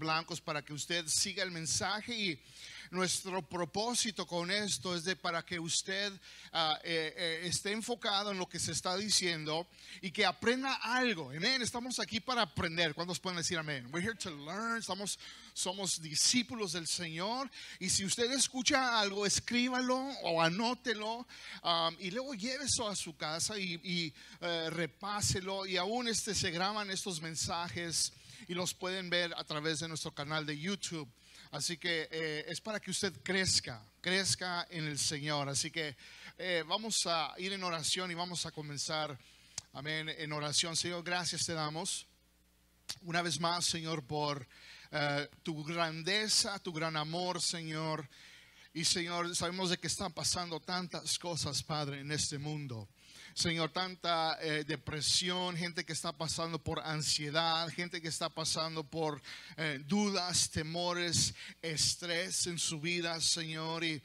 blancos para que usted siga el mensaje y nuestro propósito con esto es de para que usted ah, eh, eh, esté enfocado en lo que se está diciendo y que aprenda algo. Amén. Estamos aquí para aprender. ¿Cuántos pueden decir amén? We're here to learn. Estamos, somos discípulos del Señor. Y si usted escucha algo, escríbalo o anótelo um, y luego lleve eso a su casa y, eh, repáselo. Y aún este, se graban estos mensajes y los pueden ver a través de nuestro canal de YouTube. Así que eh, es para que usted crezca, crezca en el Señor. Así que eh, vamos a ir en oración y vamos a comenzar, amén, en oración. Señor, gracias te damos una vez más, Señor, por eh, tu grandeza, tu gran amor, Señor. Y Señor, sabemos de que están pasando tantas cosas, Padre, en este mundo. Señor, tanta eh, depresión, gente que está pasando por ansiedad, gente que está pasando por eh, dudas, temores, estrés en su vida, Señor. Y,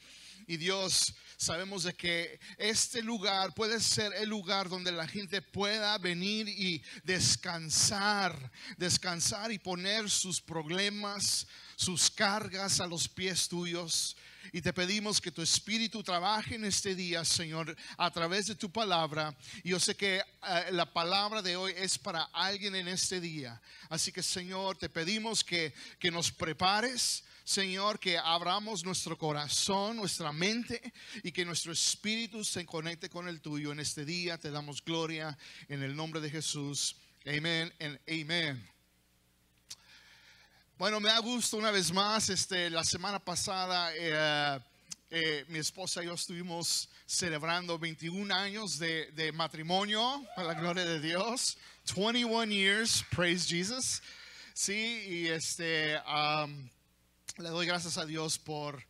y Dios, sabemos de que este lugar puede ser el lugar donde la gente pueda venir y descansar, descansar y poner sus problemas, sus cargas a los pies tuyos. Y te pedimos que tu Espíritu trabaje en este día, Señor, a través de tu palabra. Yo sé que eh, la palabra de hoy es para alguien en este día. Así que, Señor, te pedimos que, que nos prepares. Señor, que abramos nuestro corazón, nuestra mente y que nuestro espíritu se conecte con el tuyo en este día. Te damos gloria en el nombre de Jesús. Amén y amén. Bueno, me da gusto una vez más. Este, la semana pasada eh, eh, mi esposa y yo estuvimos celebrando 21 años de, matrimonio, para la gloria de Dios. 21 years, praise Jesus. Sí, y este, le doy gracias a Dios por,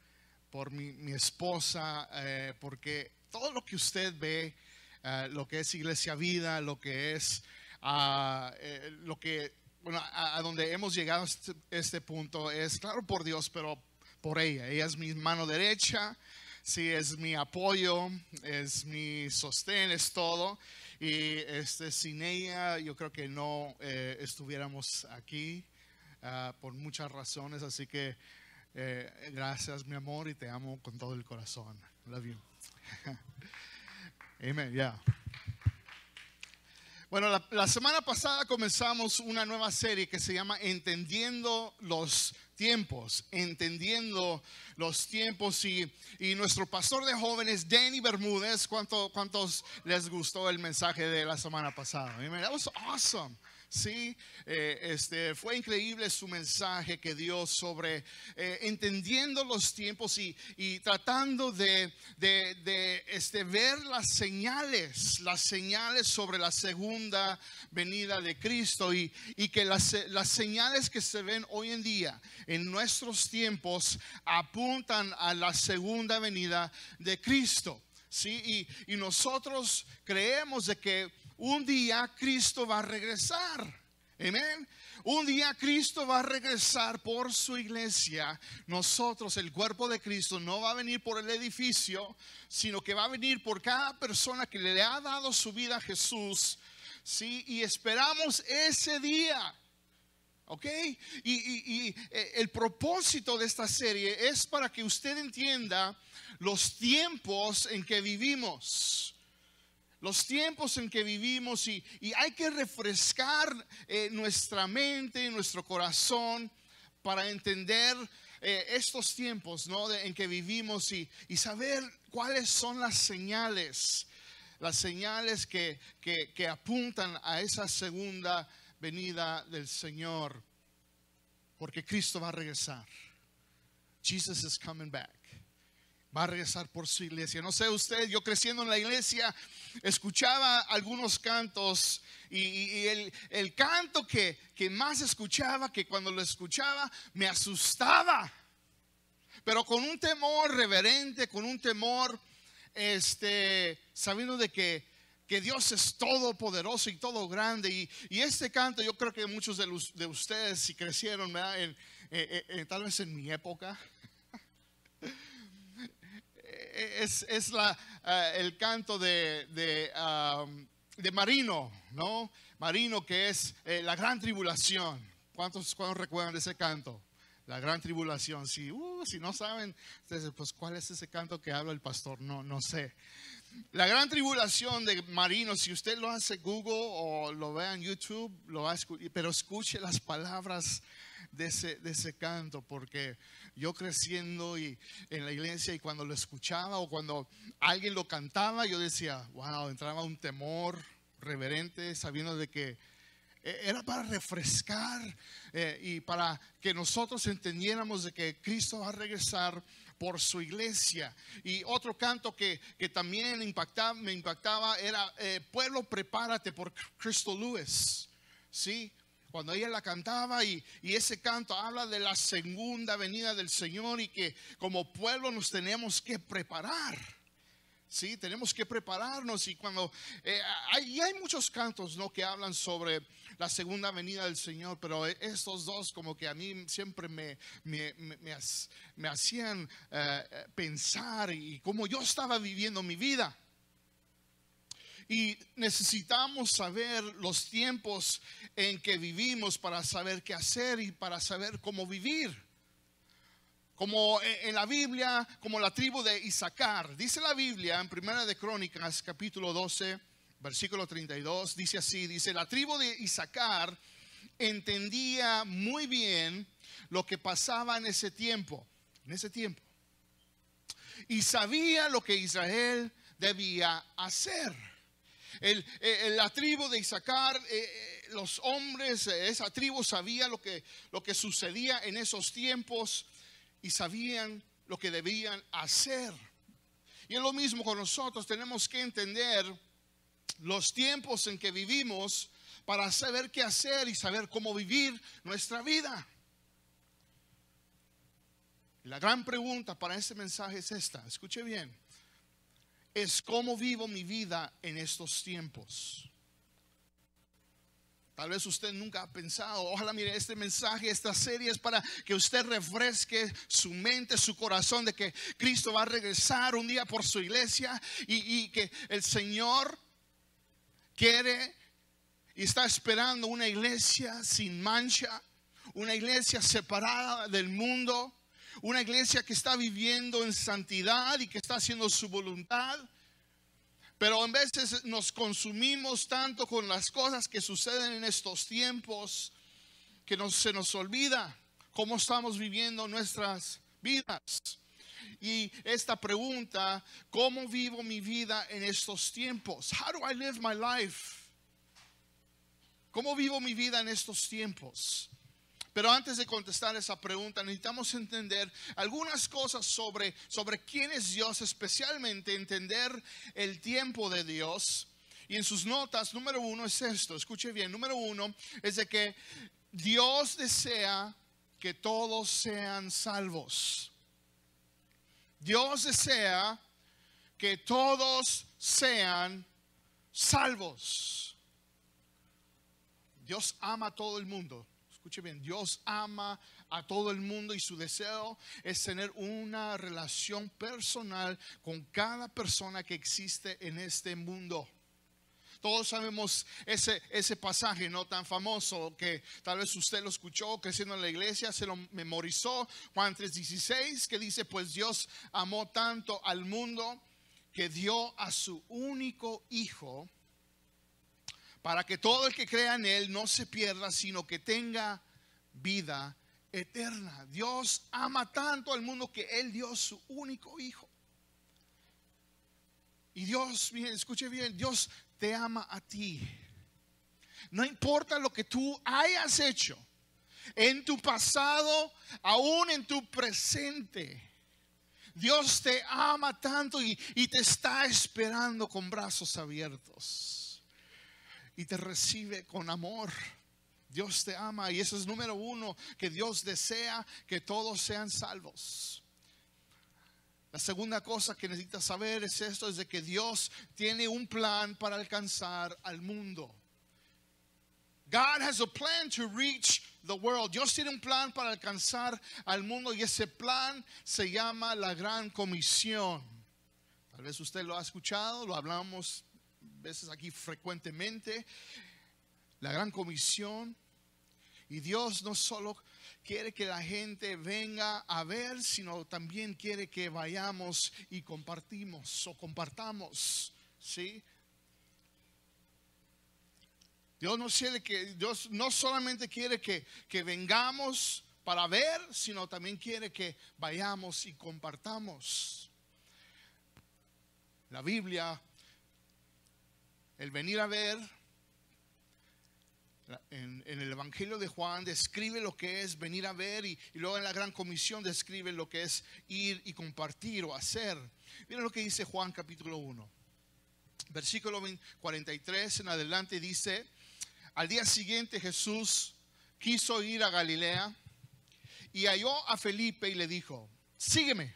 por mi, esposa, eh, porque todo lo que usted ve, lo que es Iglesia Vida, lo que es ah, lo que bueno, a, donde hemos llegado a este, este, punto es, claro, por Dios, pero por ella. Ella es mi mano derecha, sí, es mi apoyo, es mi sostén, es todo. Y este, sin ella yo creo que no eh, estuviéramos aquí ah, por muchas razones. Así que eh, gracias, mi amor, y te amo con todo el corazón. Love you. Amen, yeah. Bueno, la, semana pasada comenzamos una nueva serie que se llama Entendiendo los tiempos, entendiendo los tiempos y, nuestro pastor de jóvenes, Danny Bermúdez, ¿cuántos les gustó el mensaje de la semana pasada? That was awesome. Sí, eh, este, fue increíble su mensaje que dio sobre eh, entendiendo los tiempos y, tratando de, este, ver las señales, las señales sobre la segunda venida de Cristo y, que las, las señales que se ven hoy en día en nuestros tiempos apuntan a la segunda venida de Cristo. Sí, y, y nosotros creemos de que un día Cristo va a regresar. Amén. Un día Cristo va a regresar por su iglesia. Nosotros, el cuerpo de Cristo, no va a venir por el edificio, sino que va a venir por cada persona que le ha dado su vida a Jesús. Sí, y esperamos ese día. ¿Ok? Y, y, eh, el propósito de esta serie es para que usted entienda los tiempos en que vivimos los tiempos en que vivimos y, hay que refrescar eh, nuestra mente, nuestro corazón para entender eh, estos tiempos ¿no? en que vivimos y, saber cuáles son las señales, las señales que, que apuntan a esa segunda venida del Señor, porque Cristo va a regresar. Jesus is coming back va a regresar por su iglesia. No sé usted, yo creciendo en la iglesia, escuchaba algunos cantos y, el, canto que, que más escuchaba, que cuando lo escuchaba me asustaba, pero con un temor reverente, con un temor, este, sabiendo de que, que Dios es todopoderoso y todo grande. Y, y, este canto, yo creo que muchos de, de ustedes, si crecieron, tal vez en mi época, es, la, eh, el canto de, de, Marino, ¿no? Marino que es eh, la gran tribulación. ¿Cuántos, ¿Cuántos recuerdan de ese canto? La gran tribulación. Si, uh, si no saben, pues ¿cuál es ese canto que habla el pastor? No, no sé. La gran tribulación de marinos, si usted lo hace Google o lo ve en YouTube, lo va a escuchar, pero escuche las palabras de ese, de ese canto, porque yo creciendo y en la iglesia y cuando lo escuchaba o cuando alguien lo cantaba, yo decía, wow, entraba un temor reverente, sabiendo de que eh, era para refrescar eh, y para que nosotros entendiéramos de que Cristo va a regresar por su iglesia. Y otro canto que, también impactaba, me impactaba era eh, Pueblo, prepárate por Cristo Lewis. ¿Sí? Cuando ella la cantaba y, y, ese canto habla de la segunda venida del Señor y que como pueblo nos tenemos que preparar. Sí, tenemos que prepararnos y cuando eh, hay, muchos cantos ¿no? que hablan sobre la segunda venida del Señor, pero estos dos como que a mí siempre me, me, me, hacían eh, pensar y cómo yo estaba viviendo mi vida. Y necesitamos saber los tiempos en que vivimos para saber qué hacer y para saber cómo vivir como en la Biblia, como la tribu de Isaacar. Dice la Biblia en Primera de Crónicas, capítulo 12, versículo 32, dice así, dice, la tribu de Isaacar entendía muy bien lo que pasaba en ese tiempo, en ese tiempo. Y sabía lo que Israel debía hacer. El, la tribu de Isaacar, eh, eh, los hombres, esa tribu sabía lo que, lo que sucedía en esos tiempos y sabían lo que debían hacer. Y es lo mismo con nosotros, tenemos que entender los tiempos en que vivimos para saber qué hacer y saber cómo vivir nuestra vida. La gran pregunta para este mensaje es esta, escuche bien, es cómo vivo mi vida en estos tiempos. Tal vez usted nunca ha pensado, ojalá mire este mensaje, esta serie es para que usted refresque su mente, su corazón de que Cristo va a regresar un día por su iglesia y, y que el Señor quiere y está esperando una iglesia sin mancha, una iglesia separada del mundo, una iglesia que está viviendo en santidad y que está haciendo su voluntad. Pero en veces nos consumimos tanto con las cosas que suceden en estos tiempos que se nos olvida cómo estamos viviendo nuestras vidas. Y esta pregunta, ¿cómo vivo mi vida en estos tiempos? How do I live my life? ¿Cómo vivo mi vida en estos tiempos? Pero antes de contestar esa pregunta, necesitamos entender algunas cosas sobre, sobre quién es Dios, especialmente entender el tiempo de Dios. Y en sus notas, número uno es esto, escuche bien, número uno es de que Dios desea que todos sean salvos. Dios desea que todos sean salvos. Dios ama a todo el mundo. Escuche bien, Dios ama a todo el mundo y su deseo es tener una relación personal con cada persona que existe en este mundo. Todos sabemos ese, ese pasaje no tan famoso que tal vez usted lo escuchó creciendo en la iglesia, se lo memorizó, Juan 3:16, que dice, pues Dios amó tanto al mundo que dio a su único hijo para que todo el que crea en Él no se pierda, sino que tenga vida eterna. Dios ama tanto al mundo que Él dio su único hijo. Y Dios, escuche bien, Dios te ama a ti. No importa lo que tú hayas hecho en tu pasado, aún en tu presente. Dios te ama tanto y, y te está esperando con brazos abiertos y te recibe con amor. Dios te ama y eso es número uno, que Dios desea que todos sean salvos. La segunda cosa que necesitas saber es esto, es de que Dios tiene un plan para alcanzar al mundo. God has a plan to reach the world. Dios tiene un plan para alcanzar al mundo y ese plan se llama la gran comisión. Tal vez usted lo ha escuchado, lo hablamos veces aquí frecuentemente, la gran comisión. Y Dios no solo quiere que la gente venga a ver, sino también quiere que vayamos y compartimos o compartamos, ¿sí? Dios no, quiere que, Dios no solamente quiere que, que vengamos para ver, sino también quiere que vayamos y compartamos. La Biblia, el venir a ver, en, el Evangelio de Juan describe lo que es venir a ver y, luego en la Gran Comisión describe lo que es ir y compartir o hacer. Miren lo que dice Juan capítulo 1. Versículo 43 en adelante dice, al día siguiente Jesús quiso ir a Galilea y halló a Felipe y le dijo, sígueme.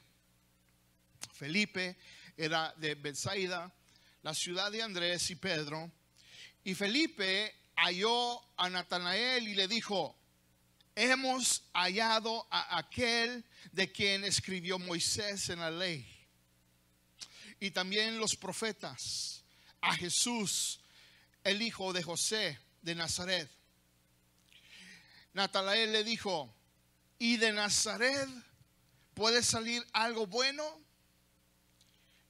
Felipe era de Bethsaida, la ciudad de Andrés y Pedro. Y Felipe halló a Natanael y le dijo, hemos hallado a aquel de quien escribió Moisés en la ley. Y también los profetas, a Jesús, el hijo de José de Nazaret. Natanael le dijo, ¿y de Nazaret puede salir algo bueno?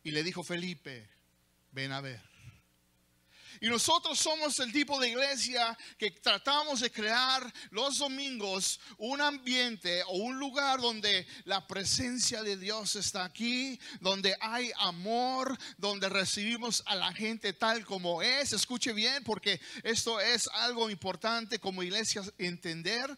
Y le dijo Felipe, ven a ver. Y nosotros somos el tipo de iglesia que tratamos de crear los domingos un ambiente o un lugar donde la presencia de Dios está aquí, donde hay amor, donde recibimos a la gente tal como es. Escuche bien porque esto es algo importante como iglesia entender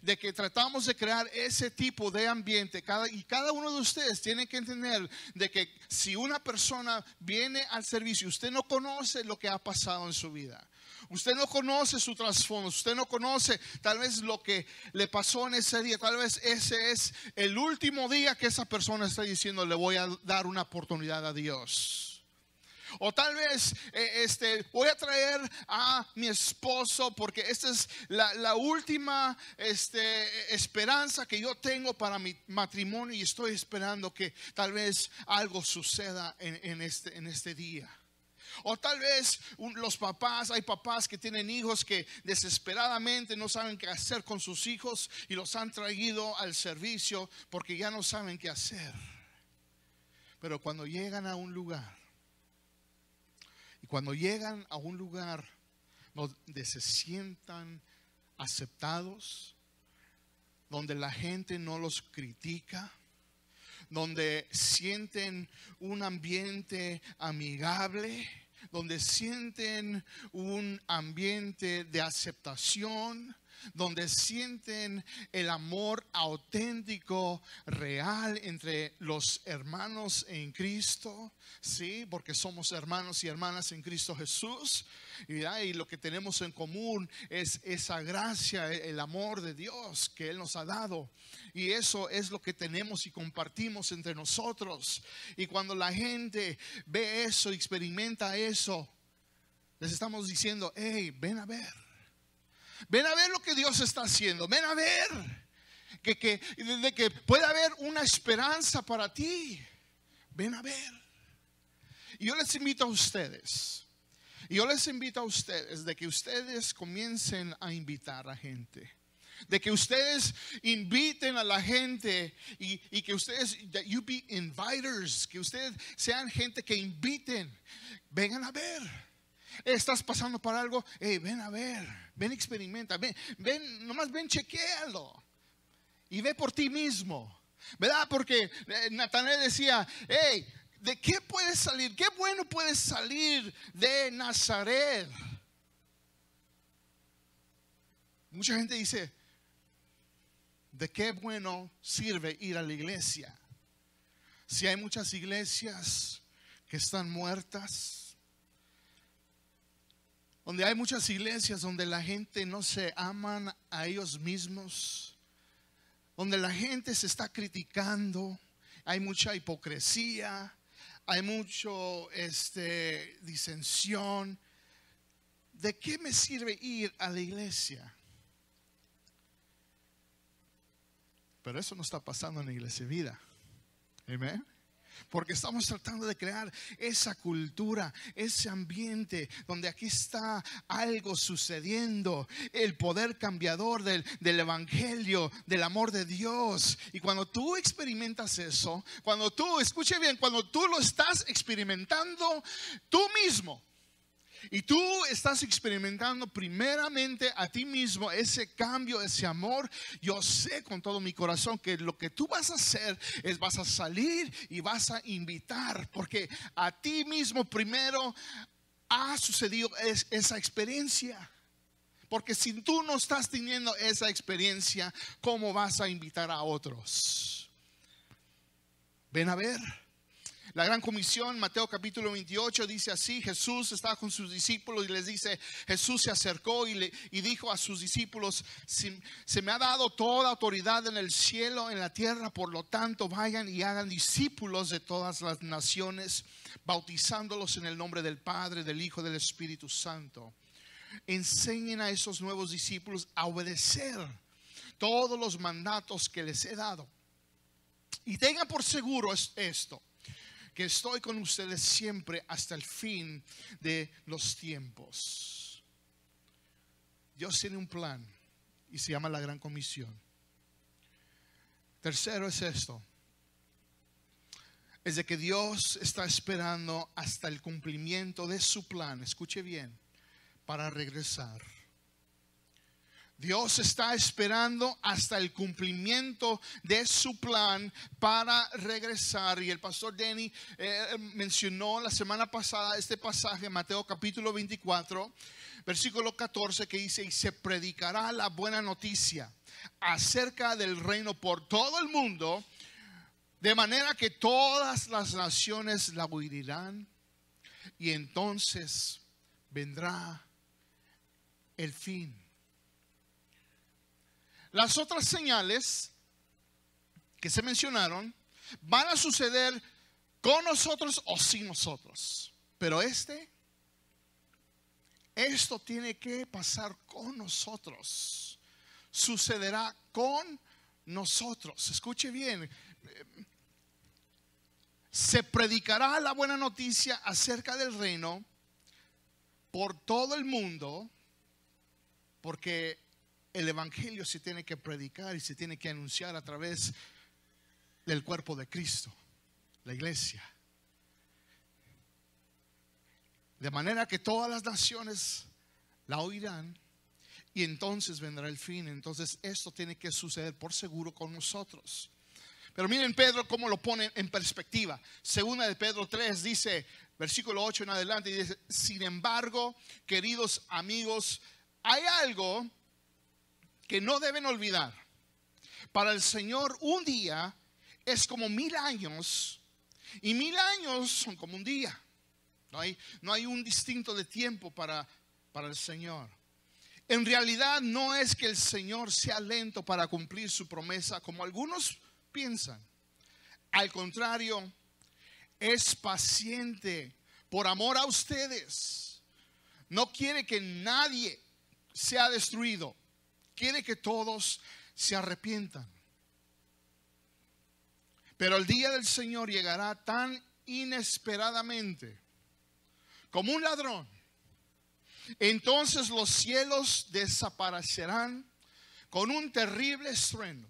de que tratamos de crear ese tipo de ambiente. Cada, y cada uno de ustedes tiene que entender de que si una persona viene al servicio, usted no conoce lo que ha pasado en su vida. Usted no conoce su trasfondo, usted no conoce tal vez lo que le pasó en ese día, tal vez ese es el último día que esa persona está diciendo, le voy a dar una oportunidad a Dios. O tal vez eh, este, voy a traer a mi esposo porque esta es la, última este, esperanza que yo tengo para mi matrimonio y estoy esperando que tal vez algo suceda en, este, en este día. O tal vez los papás, hay papás que tienen hijos que desesperadamente no saben qué hacer con sus hijos y los han traído al servicio porque ya no saben qué hacer. Pero cuando llegan a un lugar y cuando llegan a un lugar donde se sientan aceptados, donde la gente no los critica, donde sienten un ambiente amigable, donde sienten un ambiente de aceptación, donde sienten el amor auténtico, real entre los hermanos en Cristo, sí, porque somos hermanos y hermanas en Cristo Jesús, y, lo que tenemos en común es esa gracia, el amor de Dios que Él nos ha dado, y eso es lo que tenemos y compartimos entre nosotros. Y cuando la gente ve eso, experimenta eso, les estamos diciendo, hey, ven a ver Ven a ver lo que Dios está haciendo. Ven a ver que, que, de que puede haber una esperanza para ti. Ven a ver. Y yo les invito a ustedes. Yo les invito a ustedes de que ustedes comiencen a invitar a gente. De que ustedes inviten a la gente y, y que ustedes, that you be inviters, que ustedes sean gente que inviten. Vengan a ver. Estás pasando por algo, ven a ver, ven experimenta, ven, ven, nomás ven chequealo y ve por ti mismo, ¿verdad? Porque eh, Natanael decía, hey, ¿de qué puede salir? ¿Qué bueno puede salir de Nazaret? Mucha gente dice, ¿de qué bueno sirve ir a la iglesia? Si hay muchas iglesias que están muertas, donde hay muchas iglesias donde la gente no se aman a ellos mismos, donde la gente se está criticando, hay mucha hipocresía, hay mucho este disensión. ¿De qué me sirve ir a la iglesia? Pero eso no está pasando en la iglesia vida. Amén. Porque estamos tratando de crear esa cultura, ese ambiente donde aquí está algo sucediendo, el poder cambiador del, del, Evangelio, del amor de Dios. Y cuando tú experimentas eso, cuando tú, escuche bien, cuando tú lo estás experimentando tú mismo, y tú estás experimentando primeramente a ti mismo ese cambio, ese amor. Yo sé con todo mi corazón que lo que tú vas a hacer es vas a salir y vas a invitar, porque a ti mismo primero ha sucedido esa experiencia. Porque si tú no estás teniendo esa experiencia, ¿cómo vas a invitar a otros? Ven a ver. La gran comisión, Mateo capítulo 28, dice así, Jesús estaba con sus discípulos y les dice, Jesús se acercó y, le, y dijo a sus discípulos, se me ha dado toda autoridad en el cielo, en la tierra, por lo tanto vayan y hagan discípulos de todas las naciones, bautizándolos en el nombre del Padre, del Hijo, del Espíritu Santo. Enseñen a esos nuevos discípulos a obedecer todos los mandatos que les he dado. Y tengan por seguro esto que estoy con ustedes siempre hasta el fin de los tiempos. Dios tiene un plan y se llama la Gran Comisión. Tercero es esto. Es de que Dios está esperando hasta el cumplimiento de su plan, escuche bien, para regresar. Dios está esperando hasta el cumplimiento de su plan para regresar. Y el pastor Denny eh, mencionó la semana pasada este pasaje, Mateo capítulo 24, versículo 14, que dice, y se predicará la buena noticia acerca del reino por todo el mundo, de manera que todas las naciones la oirán. Y entonces vendrá el fin las otras señales que se mencionaron van a suceder con nosotros o sin nosotros. Pero este, esto tiene que pasar con nosotros. Sucederá con nosotros. Escuche bien. Se predicará la buena noticia acerca del reino por todo el mundo, porque el Evangelio se tiene que predicar y se tiene que anunciar a través del cuerpo de Cristo, la iglesia. De manera que todas las naciones la oirán y entonces vendrá el fin. Entonces esto tiene que suceder por seguro con nosotros. Pero miren Pedro cómo lo pone en perspectiva. Segunda de Pedro 3 dice, versículo 8 en adelante, dice, sin embargo, queridos amigos, hay algo que no deben olvidar. Para el Señor un día es como mil años y mil años son como un día. No hay, no hay un distinto de tiempo para, para el Señor. En realidad no es que el Señor sea lento para cumplir su promesa como algunos piensan. Al contrario, es paciente por amor a ustedes. No quiere que nadie sea destruido, quiere que todos se arrepientan. Pero el día del Señor llegará tan inesperadamente como un ladrón. Entonces los cielos desaparecerán con un terrible estruendo.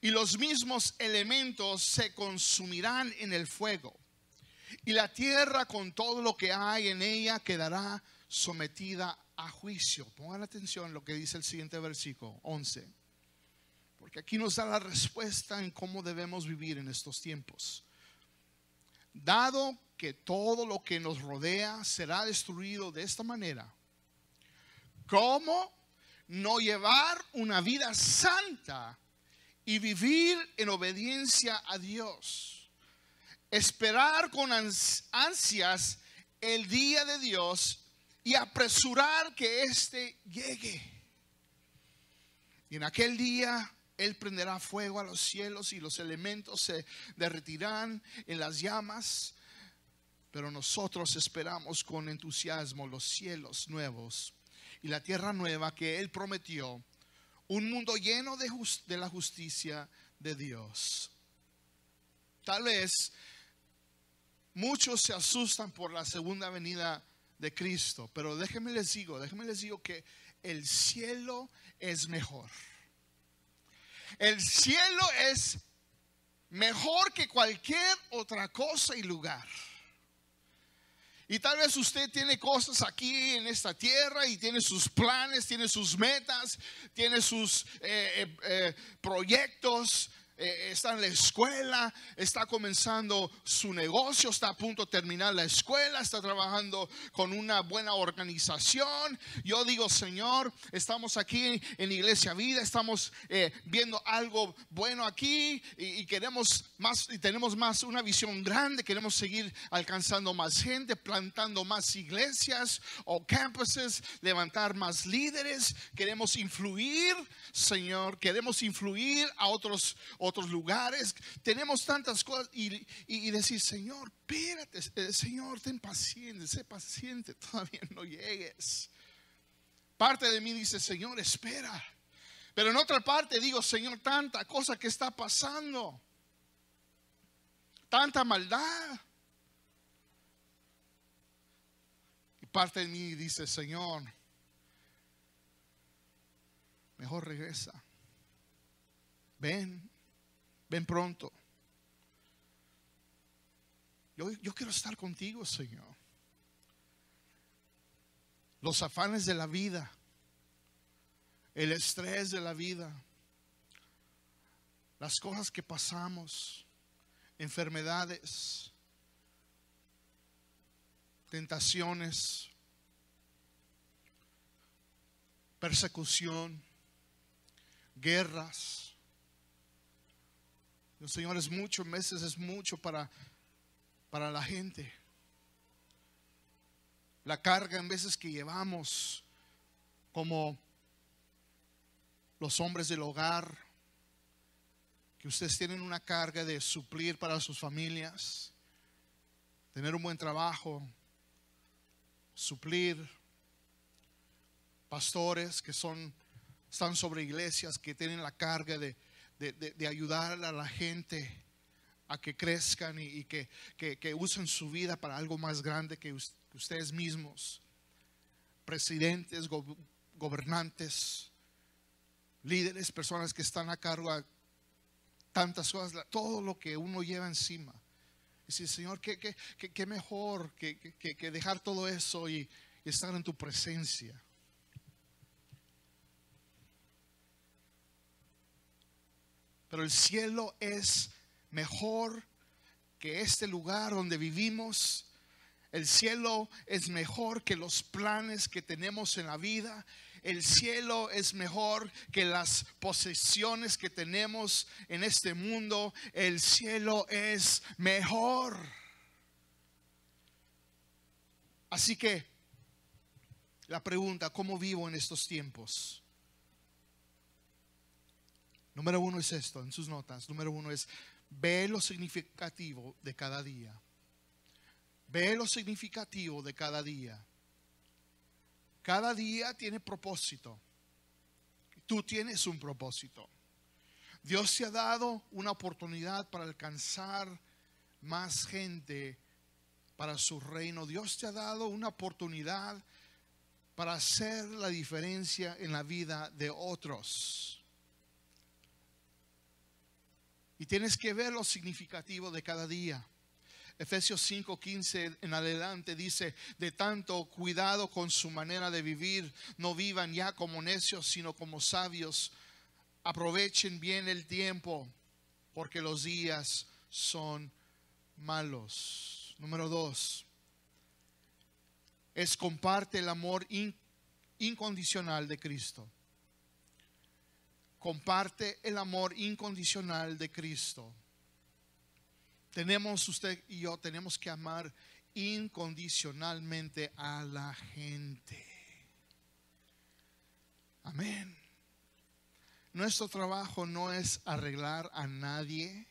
Y los mismos elementos se consumirán en el fuego. Y la tierra con todo lo que hay en ella quedará sometida a juicio. Pongan atención lo que dice el siguiente versículo 11. Porque aquí nos da la respuesta en cómo debemos vivir en estos tiempos. Dado que todo lo que nos rodea será destruido de esta manera, ¿cómo no llevar una vida santa y vivir en obediencia a Dios? Esperar con ansias el día de Dios y apresurar que éste llegue. Y en aquel día Él prenderá fuego a los cielos y los elementos se derretirán en las llamas. Pero nosotros esperamos con entusiasmo los cielos nuevos y la tierra nueva que Él prometió, un mundo lleno de, de la justicia de Dios. Tal vez muchos se asustan por la segunda venida de Cristo, pero déjenme les digo, déjenme les digo que el cielo es mejor. El cielo es mejor que cualquier otra cosa y lugar. Y tal vez usted tiene cosas aquí en esta tierra y tiene sus planes, tiene sus metas, tiene sus eh, eh, eh, proyectos, eh, está en la escuela, está comenzando su negocio, está a punto de terminar la escuela, está trabajando con una buena organización. Yo digo, Señor, estamos aquí en Iglesia Vida, estamos eh, viendo algo bueno aquí y, queremos más, y tenemos más una visión grande, queremos seguir alcanzando más gente, plantando más iglesias o campuses, levantar más líderes, queremos influir, Señor, queremos influir a otros otros lugares, tenemos tantas cosas y, decir, Señor, espérate, eh, Señor, ten paciente, sé paciente, todavía no llegues. Parte de mí dice, Señor, espera. Pero en otra parte digo, Señor, tanta cosa que está pasando, tanta maldad. Y parte de mí dice, Señor, mejor regresa. Ven, ven pronto. Yo, yo quiero estar contigo, Señor. Los afanes de la vida, el estrés de la vida, las cosas que pasamos, enfermedades, tentaciones, persecución, guerras Señor, es mucho, meses es mucho para, para la gente. La carga en veces que llevamos como los hombres del hogar, que ustedes tienen una carga de suplir para sus familias, tener un buen trabajo, suplir pastores que son están sobre iglesias que tienen la carga de de, ayudar a la gente a que crezcan y, que, usen su vida para algo más grande que, ustedes mismos. Presidentes, gobernantes, líderes, personas que están a cargo de tantas cosas, todo lo que uno lleva encima. Y decir, Señor, qué, qué, mejor que, dejar todo eso y estar en tu presencia. Pero el cielo es mejor que este lugar donde vivimos. El cielo es mejor que los planes que tenemos en la vida. El cielo es mejor que las posesiones que tenemos en este mundo. El cielo es mejor. Así que la pregunta, ¿cómo vivo en estos tiempos? Número uno es esto, en sus notas. Número uno es, ve lo significativo de cada día. Ve lo significativo de cada día. Cada día tiene propósito. Tú tienes un propósito. Dios te ha dado una oportunidad para alcanzar más gente para su reino. Dios te ha dado una oportunidad para hacer la diferencia en la vida de otros. Y tienes que ver lo significativo de cada día. Efesios 5:15 en adelante dice, de tanto cuidado con su manera de vivir, no vivan ya como necios, sino como sabios. Aprovechen bien el tiempo, porque los días son malos. Número dos, es comparte el amor incondicional de Cristo comparte el amor incondicional de Cristo. Tenemos usted y yo, tenemos que amar incondicionalmente a la gente. Amén. Nuestro trabajo no es arreglar a nadie.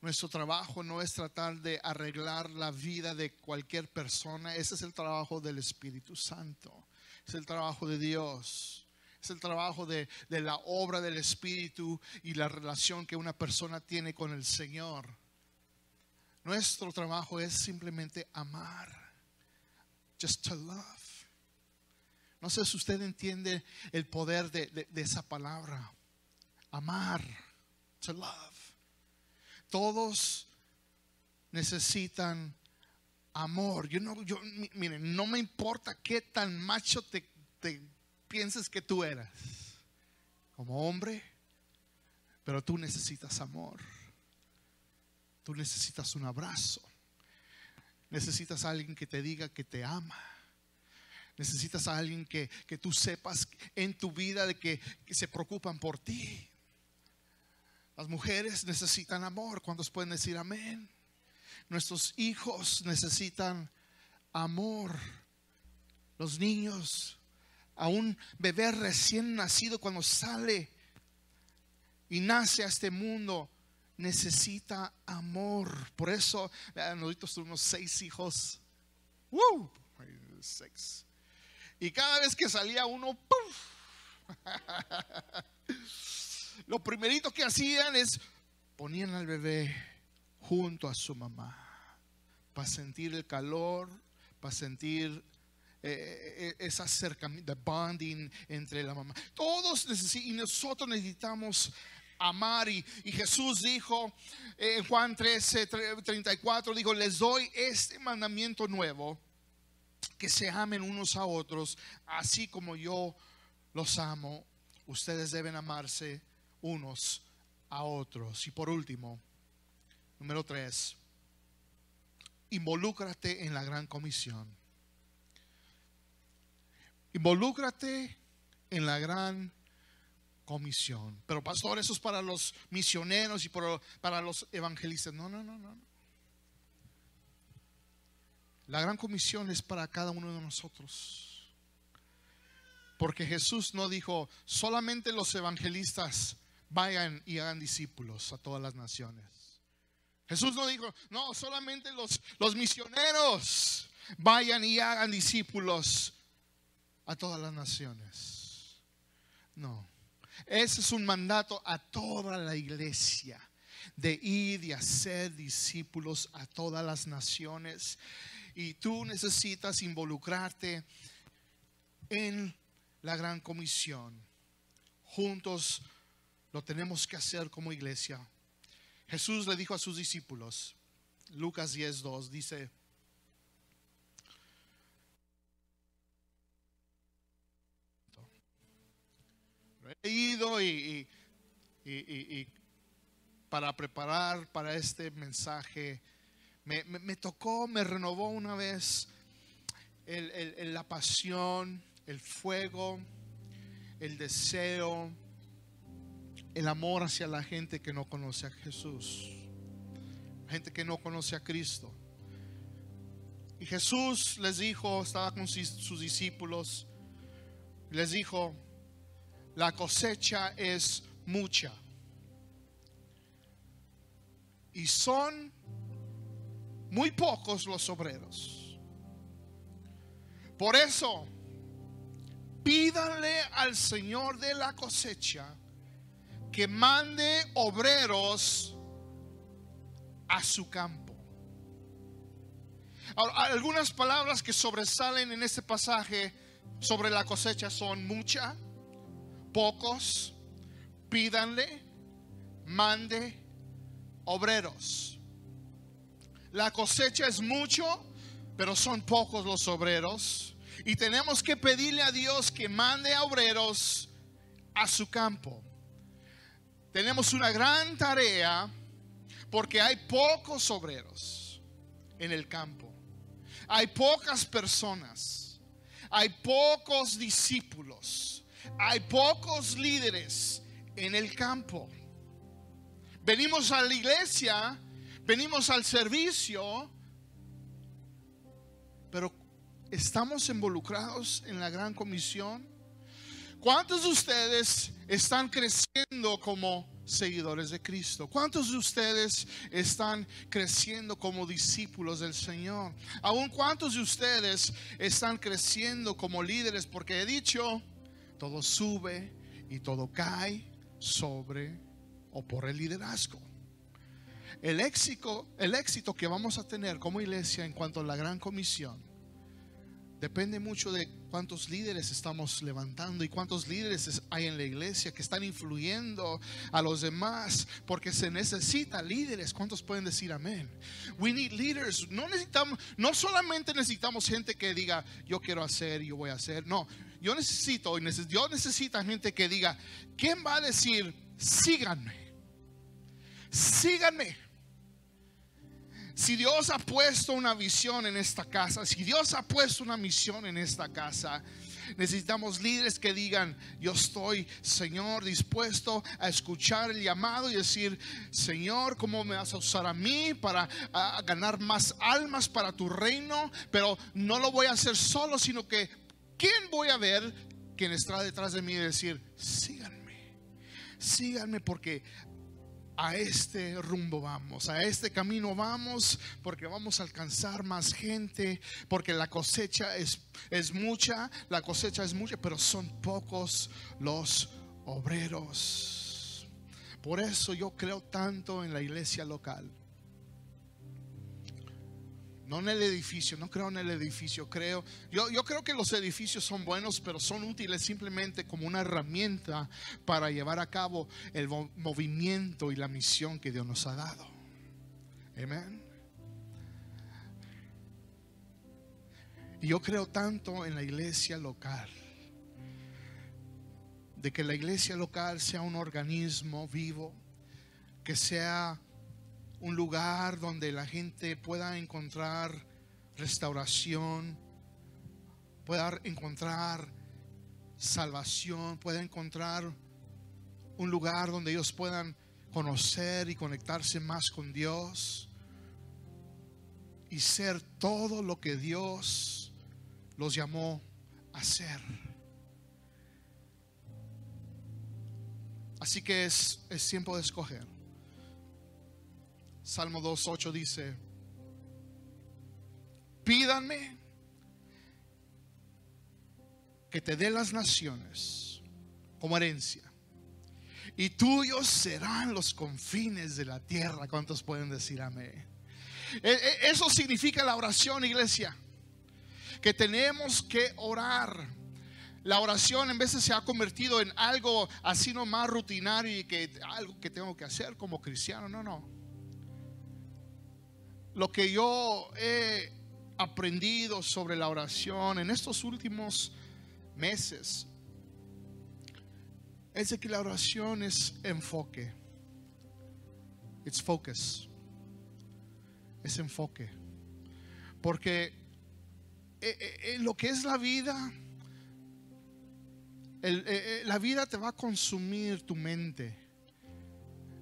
Nuestro trabajo no es tratar de arreglar la vida de cualquier persona. Ese es el trabajo del Espíritu Santo. Es el trabajo de Dios. Es el trabajo de, la obra del Espíritu y la relación que una persona tiene con el Señor. Nuestro trabajo es simplemente amar. Just to love. No sé si usted entiende el poder de, de- de esa palabra. Amar. To love. Todos necesitan amor. Yo no, yo, mi- miren, no me importa qué tan macho te, te pienses que tú eras como hombre, pero tú necesitas amor. Tú necesitas un abrazo. Necesitas a alguien que te diga que te ama. Necesitas a alguien que, que tú sepas en tu vida de que, que se preocupan por ti. Las mujeres necesitan amor. ¿Cuántos pueden decir amén? Nuestros hijos necesitan amor. Los niños, a un bebé recién nacido cuando sale y nace a este mundo, necesita amor. Por eso, nosotros tuvimos seis hijos. ¡Woo! Seis. Y cada vez que salía uno, ¡puf! Lo primerito que hacían es ponían al bebé junto a su mamá para sentir el calor, para sentir eh, eh, esa acercamiento, the bonding entre la mamá. Todos necesitan, y nosotros necesitamos amar. Y, y Jesús dijo eh, en Juan 13, tre- 34, dijo, les doy este mandamiento nuevo, que se amen unos a otros, así como yo los amo. Ustedes deben amarse unos a otros. Y por último, número tres, involúcrate en la gran comisión. Involúcrate en la gran comisión. Pero pastor, eso es para los misioneros y para, los evangelistas. No, no, no, no. La gran comisión es para cada uno de nosotros. Porque Jesús no dijo, solamente los evangelistas vayan y hagan discípulos a todas las naciones. Jesús no dijo, no, solamente los, los misioneros vayan y hagan discípulos a todas las naciones. No, ese es un mandato a toda la iglesia de ir y hacer discípulos a todas las naciones. Y tú necesitas involucrarte en la gran comisión. Juntos lo tenemos que hacer como iglesia. Jesús le dijo a sus discípulos, Lucas 10:2 dice, he ido y, y- y- y- para preparar para este mensaje, me, me- tocó, me renovó una vez el- el- la pasión, el fuego, el deseo, el amor hacia la gente que no conoce a Jesús, gente que no conoce a Cristo. Y Jesús les dijo, estaba con sus discípulos, les dijo, la cosecha es mucha. Y son muy pocos los obreros. Por eso, pídanle al Señor de la cosecha que mande obreros a su campo. Algunas palabras que sobresalen en este pasaje sobre la cosecha son mucha, pocos, pídanle, mande obreros. La cosecha es mucho, pero son pocos los obreros. Y tenemos que pedirle a Dios que mande obreros a su campo. Tenemos una gran tarea porque hay pocos obreros en el campo. Hay pocas personas. Hay pocos discípulos. Hay pocos líderes en el campo. Venimos a la iglesia, venimos al servicio, pero estamos involucrados en la gran comisión. ¿Cuántos de ustedes están creciendo como seguidores de Cristo? ¿Cuántos de ustedes están creciendo como discípulos del Señor? Aún cuántos de ustedes están creciendo como líderes? Porque he dicho, todo sube y todo cae sobre o por el liderazgo. el éxito, el éxito que vamos a tener como iglesia en cuanto a la gran comisión depende mucho de cuántos líderes estamos levantando y cuántos líderes hay en la iglesia que están influyendo a los demás, porque se necesita líderes. ¿Cuántos pueden decir amén? We need leaders. No necesitamos, no solamente necesitamos gente que diga yo quiero hacer y yo voy a hacer. No, yo necesito, yo necesito gente que diga, ¿quién va a decir síganme? Síganme. Si Dios ha puesto una visión en esta casa, si Dios ha puesto una misión en esta casa, necesitamos líderes que digan, yo estoy, Señor, dispuesto a escuchar el llamado y decir, Señor, ¿cómo me vas a usar a mí para ganar más almas para tu reino? Pero no lo voy a hacer solo, sino que, ¿quién voy a ver? Quien está detrás de mí y decir, síganme, síganme porque a este rumbo vamos, a este camino vamos, porque vamos a alcanzar más gente, porque la cosecha es, es mucha, la cosecha es mucha, pero son pocos los obreros. Por eso yo creo tanto en la iglesia local. No en el edificio, no creo en el edificio, creo. Yo, yo creo que los edificios son buenos, pero son útiles simplemente como una herramienta para llevar a cabo el movimiento y la misión que Dios nos ha dado. Amén. Y yo creo tanto en la iglesia local, de que la iglesia local sea un organismo vivo, que sea un lugar donde la gente pueda encontrar restauración, pueda encontrar salvación, pueda encontrar un lugar donde ellos puedan conocer y conectarse más con Dios y ser todo lo que Dios los llamó a ser. Así que es, tiempo de escoger. Salmo 2.8 dice, pídanme que te dé las naciones como herencia. Y tuyos serán los confines de la tierra. ¿Cuántos pueden decir amén? E, e, eso significa la oración, iglesia. Que tenemos que orar. La oración en veces se ha convertido en algo así nomás rutinario y que algo que tengo que hacer como cristiano. No, no lo que yo he aprendido sobre la oración en estos últimos meses es de que la oración es enfoque. It's focus. Es enfoque. Porque eh, eh, eh, lo que es la vida, la vida te va a consumir tu mente.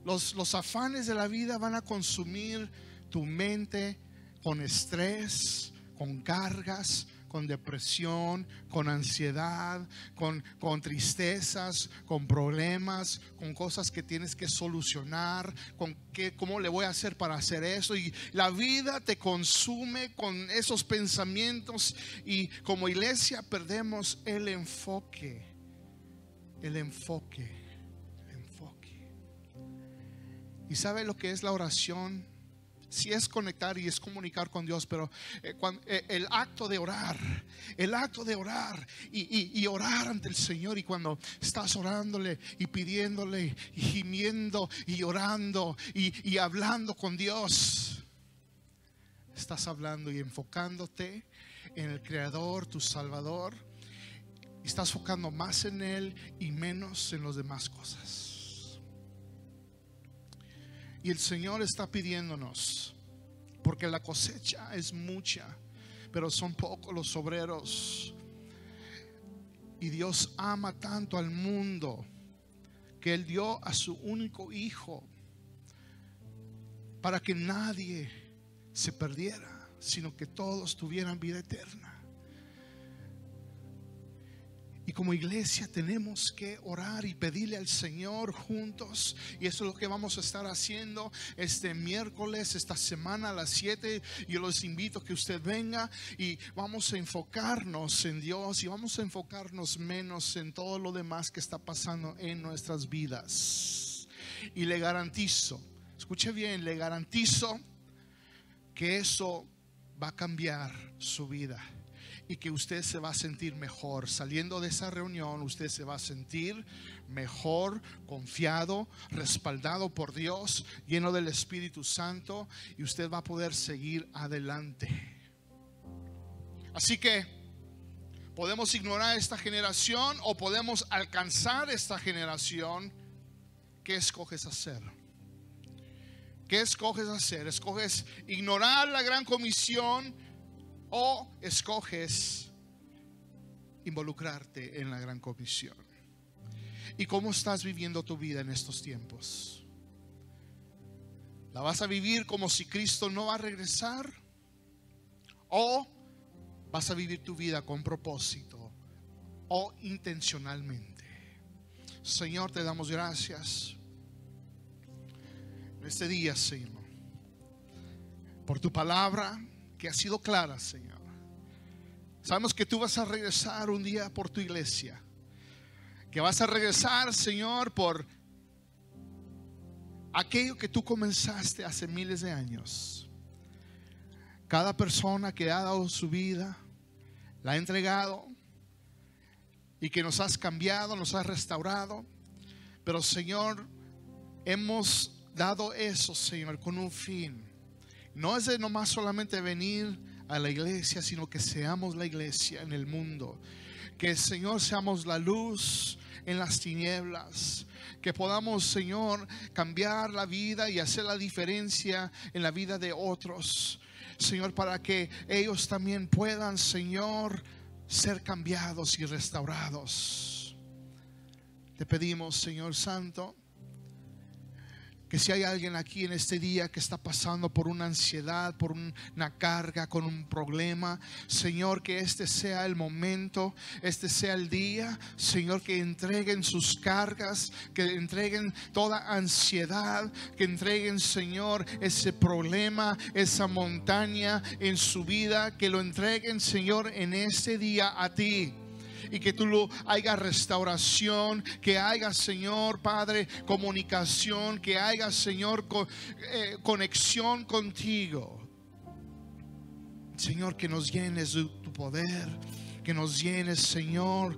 Los, los afanes de la vida van a consumir tu mente con estrés, con cargas, con depresión, con ansiedad, con, tristezas, con problemas, con cosas que tienes que solucionar, con qué, cómo le voy a hacer para hacer eso. Y la vida te consume con esos pensamientos y como iglesia perdemos el enfoque, el enfoque, el enfoque. ¿Y sabe lo que es la oración? Si es conectar y es comunicar con Dios, pero eh, eh, el acto de orar, el acto de orar y, orar ante el Señor y cuando estás orándole y pidiéndole y gimiendo y orando y, hablando con Dios, estás hablando y enfocándote en el Creador, tu Salvador, estás enfocando más en Él y menos en las demás cosas. Y el Señor está pidiéndonos, porque la cosecha es mucha, pero son pocos los obreros. Y Dios ama tanto al mundo que Él dio a su único hijo para que nadie se perdiera, sino que todos tuvieran vida eterna. Y como iglesia tenemos que orar y pedirle al Señor juntos. Y eso es lo que vamos a estar haciendo este miércoles, esta semana a las 7. Yo los invito a que usted venga y vamos a enfocarnos en Dios y vamos a enfocarnos menos en todo lo demás que está pasando en nuestras vidas. Y le garantizo, escuche bien, le garantizo que eso va a cambiar su vida y que usted se va a sentir mejor. Saliendo de esa reunión, usted se va a sentir mejor, confiado, respaldado por Dios, lleno del Espíritu Santo y usted va a poder seguir adelante. Así que podemos ignorar esta generación o podemos alcanzar esta generación. ¿Qué escoges hacer? ¿Qué escoges hacer? ¿Escoges ignorar la gran comisión o escoges involucrarte en la gran comisión? ¿Y cómo estás viviendo tu vida en estos tiempos? ¿La vas a vivir como si Cristo no va a regresar? ¿O vas a vivir tu vida con propósito o intencionalmente? Señor, te damos gracias en este día, Señor, por tu palabra que ha sido clara, Señor. Sabemos que tú vas a regresar un día por tu iglesia, que vas a regresar, Señor, por aquello que tú comenzaste hace miles de años. Cada persona que ha dado su vida, la ha entregado y que nos has cambiado, nos has restaurado. Pero Señor, hemos dado eso, Señor, con un fin. No es de nomás solamente venir a la iglesia, sino que seamos la iglesia en el mundo. Que, Señor, seamos la luz en las tinieblas. Que podamos, Señor, cambiar la vida y hacer la diferencia en la vida de otros. Señor, para que ellos también puedan, Señor, ser cambiados y restaurados. Te pedimos, Señor Santo, que si hay alguien aquí en este día que está pasando por una ansiedad, por una carga, con un problema, Señor, que este sea el momento, este sea el día, Señor, que entreguen sus cargas, que entreguen toda ansiedad, que entreguen, Señor, ese problema, esa montaña en su vida, que lo entreguen, Señor, en este día a ti y que tú lo haya restauración, que haya, Señor Padre, comunicación, que haya, Señor, eh, conexión contigo. Señor, que nos llenes de tu poder, que nos llenes, Señor,